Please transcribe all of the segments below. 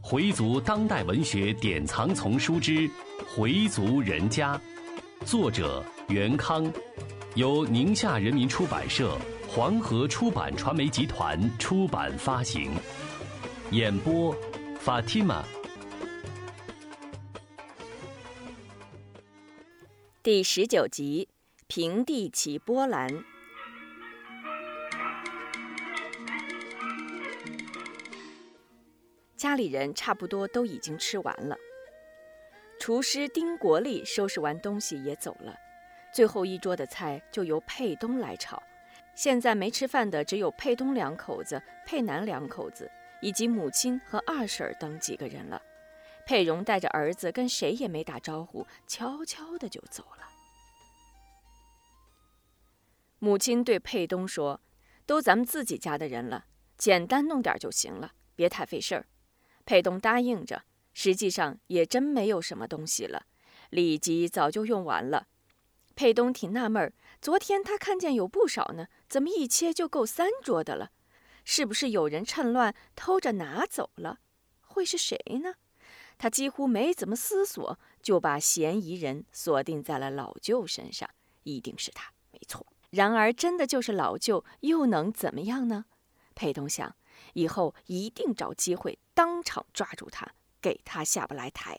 回族当代文学典藏丛书之《回族人家》，作者袁康，由宁夏人民出版社、黄河出版传媒集团出版发行。演播：Fatima。第十九集：平地起波澜。家里人差不多都已经吃完了，厨师丁国立收拾完东西也走了，最后一桌的菜就由佩东来炒。现在没吃饭的只有佩东两口子、佩南两口子以及母亲和二婶等几个人了。佩荣带着儿子跟谁也没打招呼，悄悄的就走了。母亲对佩东说：“都咱们自己家的人了，简单弄点就行了，别太费事儿。”佩东答应着，实际上也真没有什么东西了，里脊早就用完了。佩东挺纳闷儿，昨天他看见有不少呢，怎么一切就够三桌的了？是不是有人趁乱偷着拿走了？会是谁呢？他几乎没怎么思索，就把嫌疑人锁定在了老舅身上，一定是他，没错。然而，真的就是老舅，又能怎么样呢？佩东想。以后一定找机会当场抓住他，给他下不来台。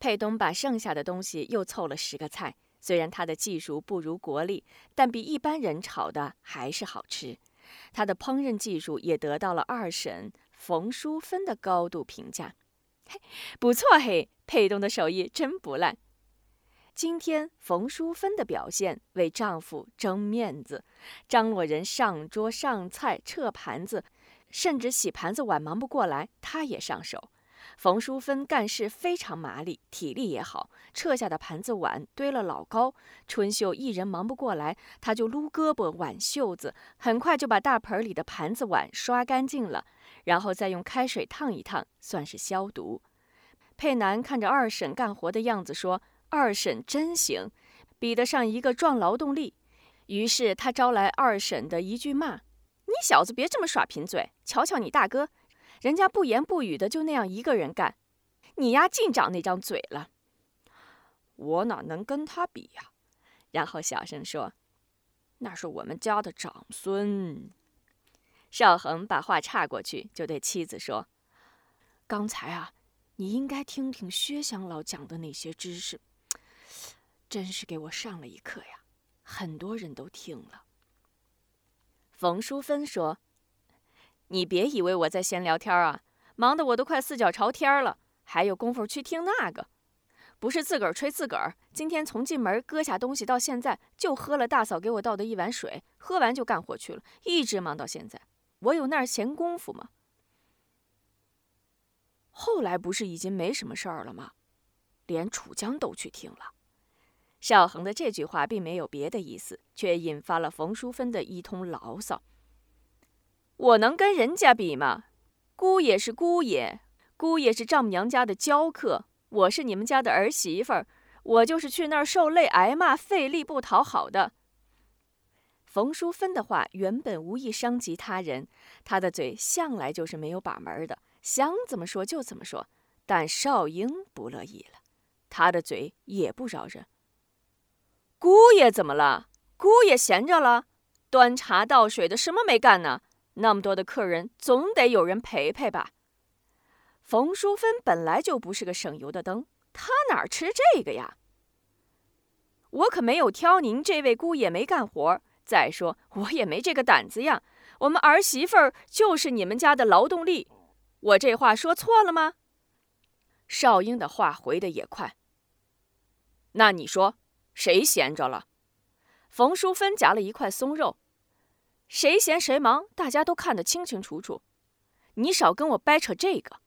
佩东把剩下的东西又凑了十个菜，虽然他的技术不如国力，但比一般人炒的还是好吃。他的烹饪技术也得到了二婶冯淑芬的高度评价。嘿，不错嘿，佩东的手艺真不赖。今天冯淑芬的表现为丈夫争面子，张罗人上桌上菜、撤盘子，甚至洗盘子碗忙不过来，她也上手。冯淑芬干事非常麻利，体力也好，撤下的盘子碗堆了老高。春秀一人忙不过来，她就撸胳膊挽袖子，很快就把大盆里的盘子碗刷干净了，然后再用开水烫一烫，算是消毒。佩南看着二婶干活的样子，说。二婶真行，比得上一个壮劳动力。于是他招来二婶的一句骂：“你小子别这么耍贫嘴！瞧瞧你大哥，人家不言不语的就那样一个人干，你丫净长那张嘴了。我哪能跟他比呀？”然后小声说：“那是我们家的长孙。”邵恒把话岔过去，就对妻子说：“刚才啊，你应该听听薛香老讲的那些知识。”真是给我上了一课呀！很多人都听了。冯淑芬说：“你别以为我在闲聊天啊，忙得我都快四脚朝天了，还有功夫去听那个？不是自个儿吹自个儿。今天从进门搁下东西到现在，就喝了大嫂给我倒的一碗水，喝完就干活去了，一直忙到现在。我有那儿闲工夫吗？后来不是已经没什么事儿了吗？连楚江都去听了。”邵恒的这句话并没有别的意思，却引发了冯淑芬的一通牢骚。我能跟人家比吗？姑爷是姑爷，姑爷是丈母娘家的娇客，我是你们家的儿媳妇儿，我就是去那儿受累挨骂、费力不讨好的。冯淑芬的话原本无意伤及他人，她的嘴向来就是没有把门的，想怎么说就怎么说。但少英不乐意了，他的嘴也不饶人。姑爷怎么了？姑爷闲着了，端茶倒水的，什么没干呢？那么多的客人，总得有人陪陪吧。冯淑芬本来就不是个省油的灯，她哪儿吃这个呀？我可没有挑您这位姑爷没干活。再说我也没这个胆子呀。我们儿媳妇儿就是你们家的劳动力，我这话说错了吗？少英的话回的也快。那你说？谁闲着了？冯淑芬夹了一块松肉。谁闲谁忙，大家都看得清清楚楚。你少跟我掰扯这个。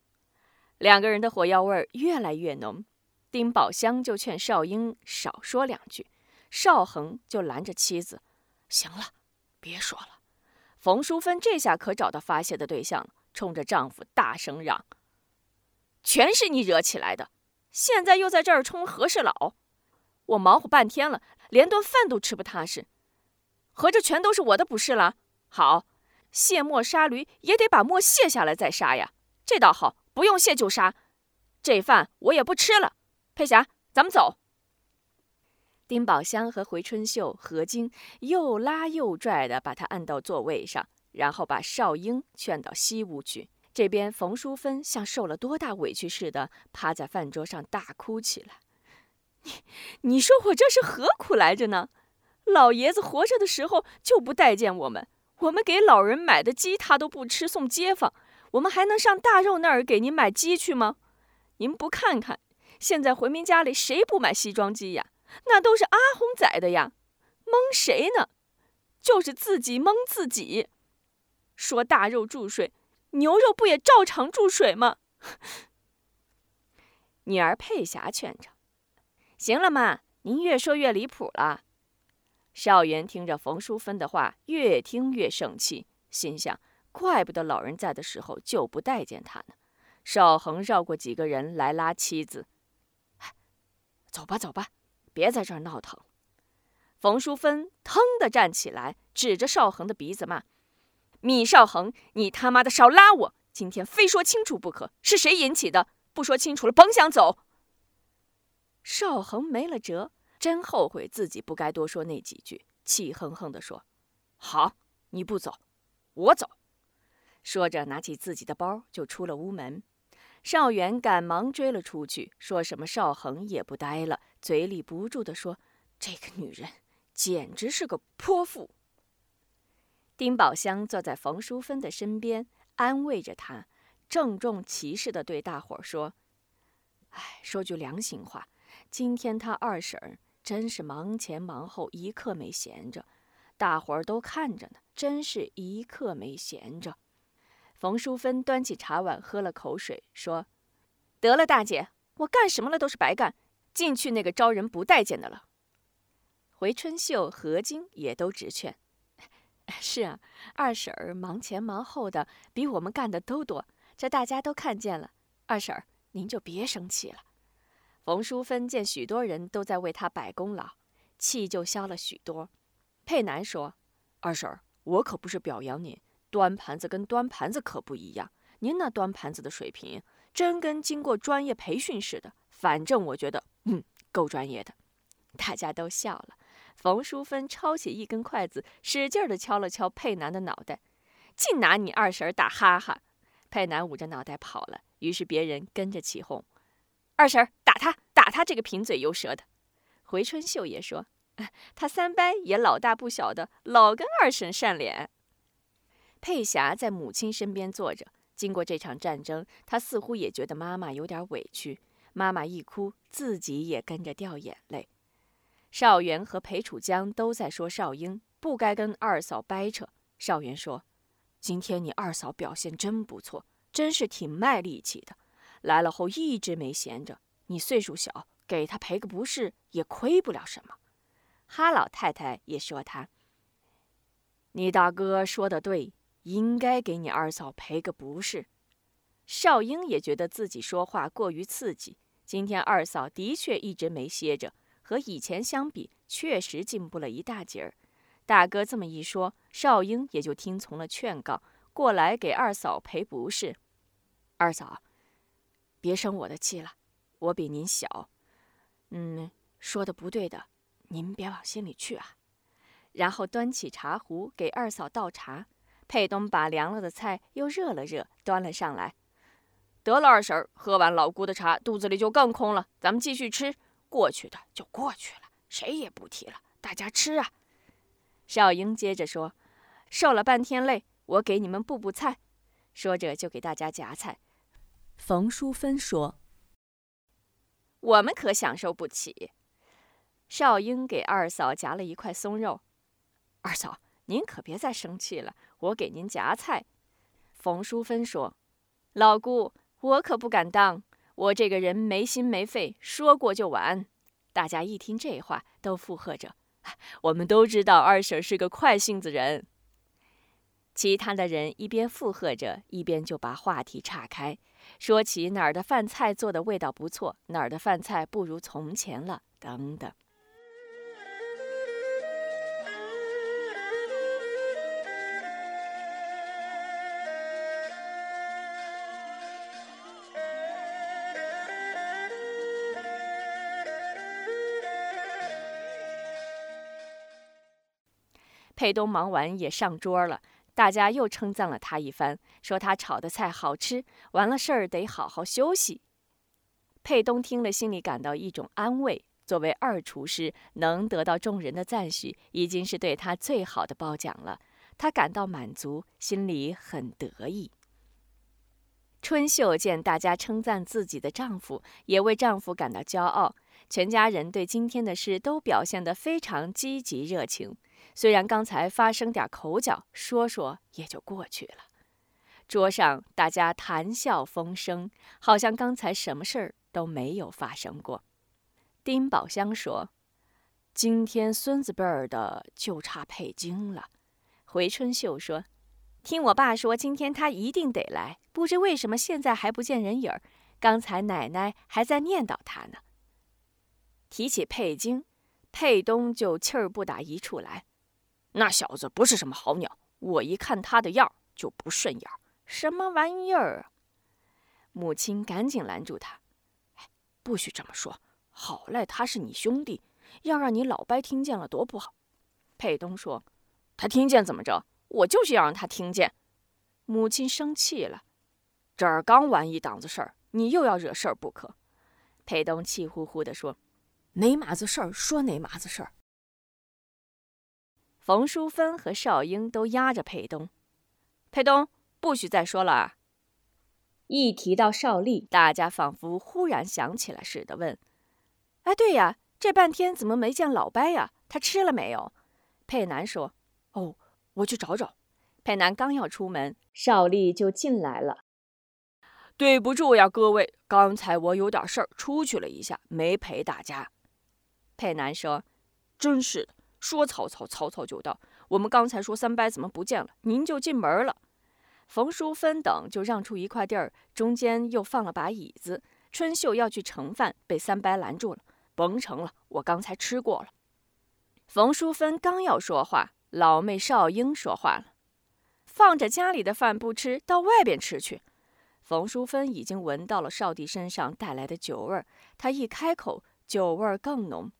两个人的火药味越来越浓。丁宝香就劝少英少说两句，邵恒就拦着妻子：“行了，别说了。”冯淑芬这下可找到发泄的对象了，冲着丈夫大声嚷：“全是你惹起来的！现在又在这儿充和事佬！”我忙活半天了，连顿饭都吃不踏实，合着全都是我的不是了。好，卸磨杀驴也得把磨卸下来再杀呀。这倒好，不用卸就杀。这饭我也不吃了。佩霞，咱们走。丁宝香和回春秀、何晶又拉又拽的把他按到座位上，然后把少英劝到西屋去。这边冯淑芬像受了多大委屈似的，趴在饭桌上大哭起来。你，你说我这是何苦来着呢？老爷子活着的时候就不待见我们，我们给老人买的鸡他都不吃，送街坊，我们还能上大肉那儿给您买鸡去吗？您不看看，现在回民家里谁不买西装鸡呀？那都是阿红宰的呀，蒙谁呢？就是自己蒙自己。说大肉注水。牛肉不也照常注水吗？女儿佩霞劝着：“行了妈，您越说越离谱了。”少元听着冯淑芬的话，越听越生气，心想：怪不得老人在的时候就不待见他呢。少恒绕过几个人来拉妻子：“走吧，走吧，别在这儿闹腾。”冯淑芬腾地站起来，指着少恒的鼻子骂。米少恒，你他妈的少拉我！今天非说清楚不可，是谁引起的？不说清楚了，甭想走。邵恒没了辙，真后悔自己不该多说那几句，气哼哼地说：“好，你不走，我走。”说着，拿起自己的包就出了屋门。邵元赶忙追了出去，说什么邵恒也不待了，嘴里不住地说：“这个女人简直是个泼妇。”丁宝香坐在冯淑芬的身边，安慰着她，郑重其事地对大伙说：“哎，说句良心话，今天他二婶真是忙前忙后，一刻没闲着，大伙儿都看着呢，真是一刻没闲着。”冯淑芬端起茶碗喝了口水，说：“得了，大姐，我干什么了都是白干，进去那个招人不待见的了。”回春秀、何晶也都直劝。是啊，二婶儿忙前忙后的，比我们干的都多，这大家都看见了。二婶儿，您就别生气了。冯淑芬见许多人都在为她摆功劳，气就消了许多。佩南说：“二婶儿，我可不是表扬您，端盘子跟端盘子可不一样。您那端盘子的水平，真跟经过专业培训似的。反正我觉得，嗯，够专业的。”大家都笑了。冯淑芬抄起一根筷子，使劲地敲了敲佩南的脑袋，净拿你二婶打哈哈。佩南捂着脑袋跑了，于是别人跟着起哄：“二婶打他，打他这个贫嘴油舌的。”回春秀也说：“他三伯也老大不小的，老跟二婶扇脸。”佩霞在母亲身边坐着，经过这场战争，她似乎也觉得妈妈有点委屈。妈妈一哭，自己也跟着掉眼泪。少元和裴楚江都在说少英不该跟二嫂掰扯。少元说：“今天你二嫂表现真不错，真是挺卖力气的。来了后一直没闲着。你岁数小，给他赔个不是也亏不了什么。”哈老太太也说他：“你大哥说的对，应该给你二嫂赔个不是。”少英也觉得自己说话过于刺激。今天二嫂的确一直没歇着。和以前相比，确实进步了一大截儿。大哥这么一说，少英也就听从了劝告，过来给二嫂赔不是。二嫂，别生我的气了，我比您小。嗯，说的不对的，您别往心里去啊。然后端起茶壶给二嫂倒茶。佩东把凉了的菜又热了热，端了上来。得了，二婶儿，喝完老姑的茶，肚子里就更空了。咱们继续吃。过去的就过去了，谁也不提了。大家吃啊！少英接着说：“受了半天累，我给你们补补菜。”说着就给大家夹菜。冯淑芬说：“我们可享受不起。”少英给二嫂夹了一块松肉。二嫂，您可别再生气了，我给您夹菜。冯淑芬说：“老姑，我可不敢当。”我这个人没心没肺，说过就完。大家一听这话，都附和着。我们都知道二婶是个快性子人。其他的人一边附和着，一边就把话题岔开，说起哪儿的饭菜做的味道不错哪儿的饭菜不如从前了等等。佩东忙完也上桌了大家又称赞了他一番，说他炒的菜好吃，完了事儿得好好休息。佩东听了，心里感到一种安慰。作为二厨师，能得到众人的赞许，已经是对他最好的褒奖了。他感到满足，心里很得意。春秀见大家称赞自己的丈夫，也为丈夫感到骄傲。全家人对今天的事都表现得非常积极热情。虽然刚才发生点口角，说说也就过去了。桌上大家谈笑风生，好像刚才什么事儿都没有发生过。丁宝香说：“今天孙子辈儿的就差佩京了。”回春秀说：“听我爸说，今天他一定得来，不知为什么现在还不见人影儿。刚才奶奶还在念叨他呢。”提起佩京，佩东就气儿不打一处来：“那小子不是什么好鸟，我一看他的样就不顺眼。什么玩意儿？”啊母亲赶紧拦住他：“，不许这么说。”好赖他是你兄弟，要让你老伯听见了多不好。佩东说：“他听见怎么着？我就是要让他听见。”母亲生气了：“这儿刚完一档子事儿，你又要惹事儿不可。”佩东气呼呼地说：“哪码子事儿说哪码子事儿。”冯淑芬和少英都压着佩东：“佩东，不许再说了。”一提到邵丽，大家仿佛忽然想起来似的，问。哎，对呀，这半天怎么没见老伯呀？他吃了没有？佩南说：“哦，我去找找。”佩南刚要出门，邵丽就进来了。对不住呀，各位，刚才我有点事儿出去了一下，没陪大家。佩南说：“真是的，说曹操，曹操就到。我们刚才说三伯怎么不见了，您就进门了。”冯淑芬等就让出一块地儿，中间又放了把椅子。春秀要去盛饭，被三伯拦住了。甭盛了，我刚才吃过了。冯淑芬刚要说话，老妹少英说话了：“放着家里的饭不吃，到外边吃去。”冯淑芬已经闻到了少帝身上带来的酒味儿，她一开口，酒味儿更浓。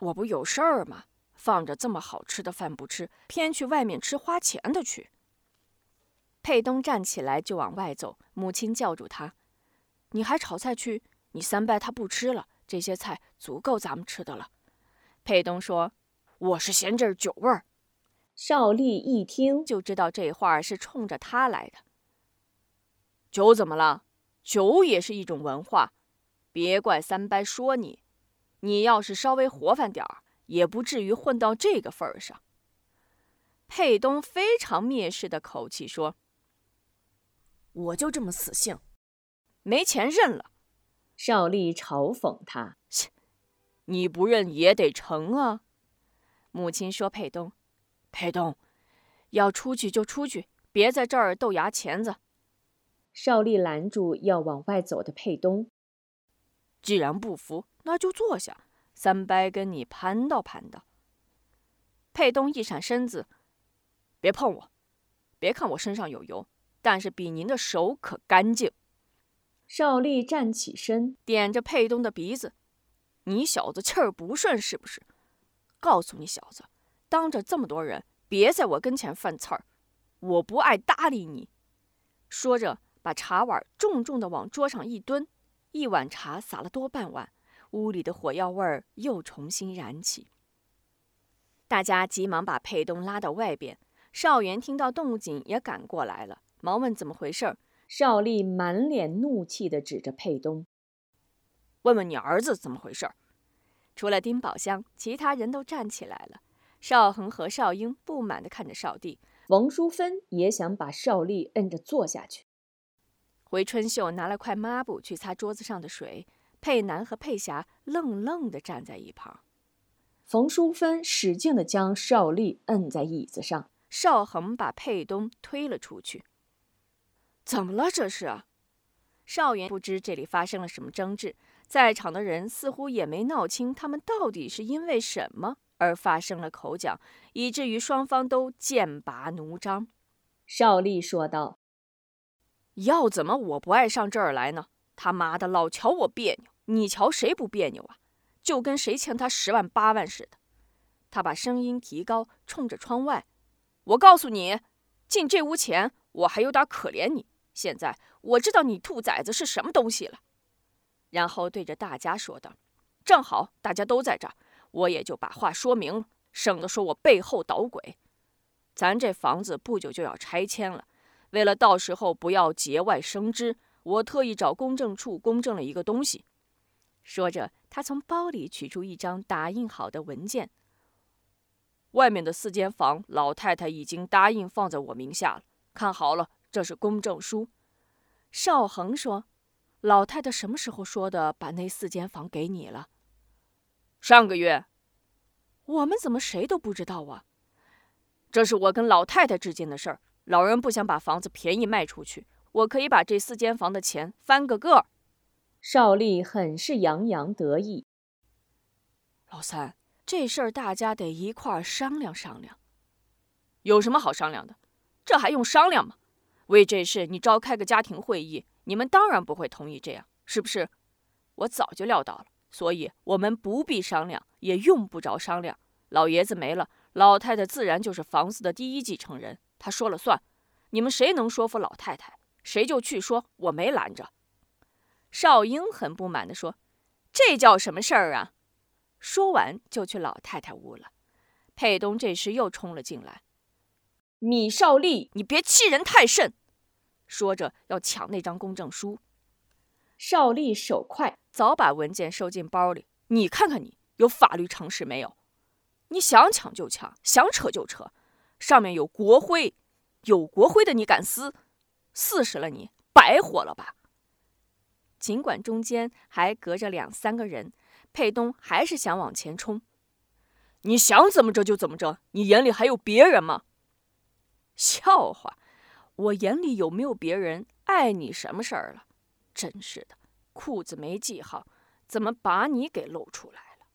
我不有事儿吗？放着这么好吃的饭不吃，偏去外面吃花钱的去。佩东站起来就往外走，母亲叫住他：“你还炒菜去？你三伯他不吃了。”这些菜足够咱们吃的了，佩东说：“我是嫌这儿酒味儿。”邵丽一听就知道这话是冲着他来的。酒怎么了？酒也是一种文化，别怪三伯说你，你要是稍微活泛点儿，也不至于混到这个份儿上。佩东非常蔑视的口气说：“我就这么死性，没钱认了。”邵丽嘲讽他：“切，你不认也得成啊！”母亲说：“佩东，佩东，要出去就出去，别在这儿豆芽钳子。”邵丽拦住要往外走的佩东：“既然不服，那就坐下，三伯跟你盘道盘道。”佩东一闪身子：“别碰我，别看我身上有油，但是比您的手可干净。”邵丽站起身，点着佩东的鼻子：“你小子气儿不顺是不是？告诉你小子，当着这么多人，别在我跟前犯刺儿，我不爱搭理你。”说着，把茶碗重重的往桌上一蹲，一碗茶洒了多半碗，屋里的火药味儿又重新燃起。大家急忙把佩东拉到外边。邵元听到动静也赶过来了，忙问怎么回事儿。邵丽满脸怒气地指着佩东：“问问你儿子怎么回事？”除了丁宝香，其他人都站起来了。邵恒和邵英不满地看着邵帝，王淑芬也想把邵丽摁着坐下去。回春秀拿了块抹布去擦桌子上的水，佩南和佩霞愣愣地站在一旁。冯淑芬使劲地将邵丽摁在椅子上，邵恒把佩东推了出去。怎么了？这是，邵元不知这里发生了什么争执，在场的人似乎也没闹清他们到底是因为什么而发生了口角，以至于双方都剑拔弩张。邵丽说道：“要怎么我不爱上这儿来呢？他妈的，老瞧我别扭，你瞧谁不别扭啊？就跟谁欠他十万八万似的。他把声音提高，冲着窗外：“我告诉你，进这屋前，我还有点可怜你。现在我知道你兔崽子是什么东西了。”然后对着大家说道：“正好大家都在这儿，我也就把话说明了，省得说我背后捣鬼。咱这房子不久就要拆迁了，为了到时候不要节外生枝，我特意找公证处公证了一个东西。”说着，他从包里取出一张打印好的文件。外面的四间房，老太太已经答应放在我名下了。看好了，这是公证书。邵恒说：“老太太什么时候说的？把那四间房给你了？上个月。我们怎么谁都不知道啊？这是我跟老太太之间的事儿。老人不想把房子便宜卖出去，我可以把这四间房的钱翻个个儿。”邵丽很是洋洋得意。老三，这事儿大家得一块儿商量商量。有什么好商量的？这还用商量吗？为这事，你召开个家庭会议，你们当然不会同意这样，是不是？我早就料到了，所以我们不必商量，也用不着商量。老爷子没了，老太太自然就是房子的第一继承人，她说了算。你们谁能说服老太太，谁就去说，我没拦着。少英很不满地说：“这叫什么事儿啊？”说完就去老太太屋了。佩东这时又冲了进来：“米少利，你别欺人太甚！”说着要抢那张公证书。少利手快，早把文件收进包里。你看看你，有法律常识没有？你想抢就抢，想扯就扯，上面有国徽，有国徽的你敢撕？四十了你白活了吧？尽管中间还隔着两三个人，佩东还是想往前冲。你想怎么着就怎么着，你眼里还有别人吗？笑话，我眼里有没有别人，碍你什么事儿了？真是的，裤子没系好，怎么把你给露出来了？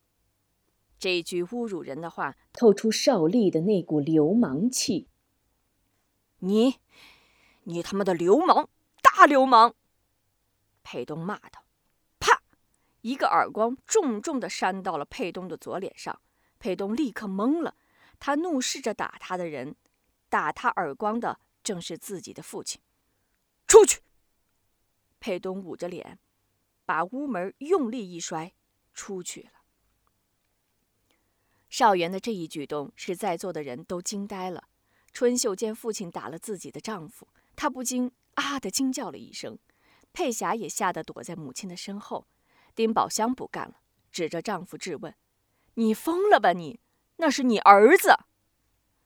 这句侮辱人的话透出邵丽的那股流氓气。你，你他妈的流氓，大流氓！佩东骂道：“啪！”一个耳光重重的扇到了佩东的左脸上。佩东立刻懵了，他怒视着打他的人，打他耳光的正是自己的父亲。出去！佩东捂着脸，把屋门用力一摔，出去了。少元的这一举动使在座的人都惊呆了。春秀见父亲打了自己的丈夫，她不禁啊的惊叫了一声。佩霞也吓得躲在母亲的身后，丁宝香不干了，指着丈夫质问：“你疯了吧你？那是你儿子！”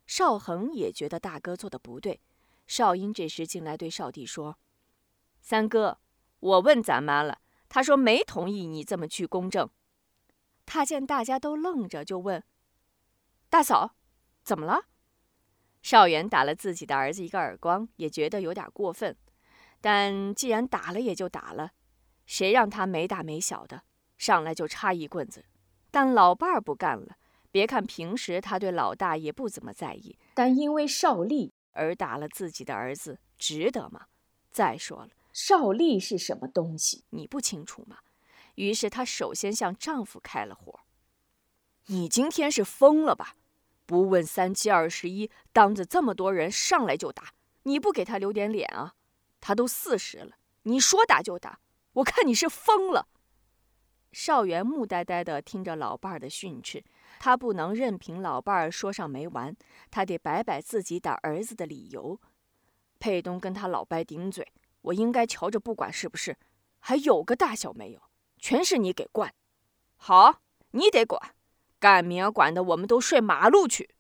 邵恒也觉得大哥做的不对。邵英这时进来对少弟说：“三哥，我问咱妈了，她说没同意你这么去公证。”他见大家都愣着，就问：“大嫂，怎么了？”邵元打了自己的儿子一个耳光，也觉得有点过分。但既然打了，也就打了，谁让他没大没小的，上来就插一棍子。但老伴儿不干了，别看平时他对老大也不怎么在意，但因为少丽而打了自己的儿子，值得吗？再说了，少丽是什么东西，你不清楚吗？于是她首先向丈夫开了火：“你今天是疯了吧？不问三七二十一，当着这么多人上来就打，你不给他留点脸啊？”他都四十了，你说打就打，我看你是疯了。少元木呆呆地听着老伴儿的训斥，他不能任凭老伴儿说上没完，他得摆摆自己打儿子的理由。佩东跟他老伯顶嘴，我应该瞧着不管是不是？还有个大小没有？全是你给惯。好，你得管，干明儿管的我们都睡马路去。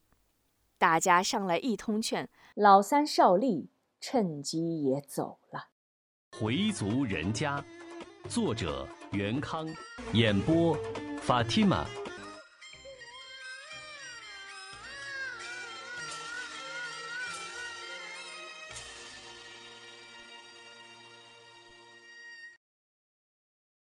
大家上来一通劝，老三少立。趁机也走了。回族人家，作者袁康，演播 Fatima。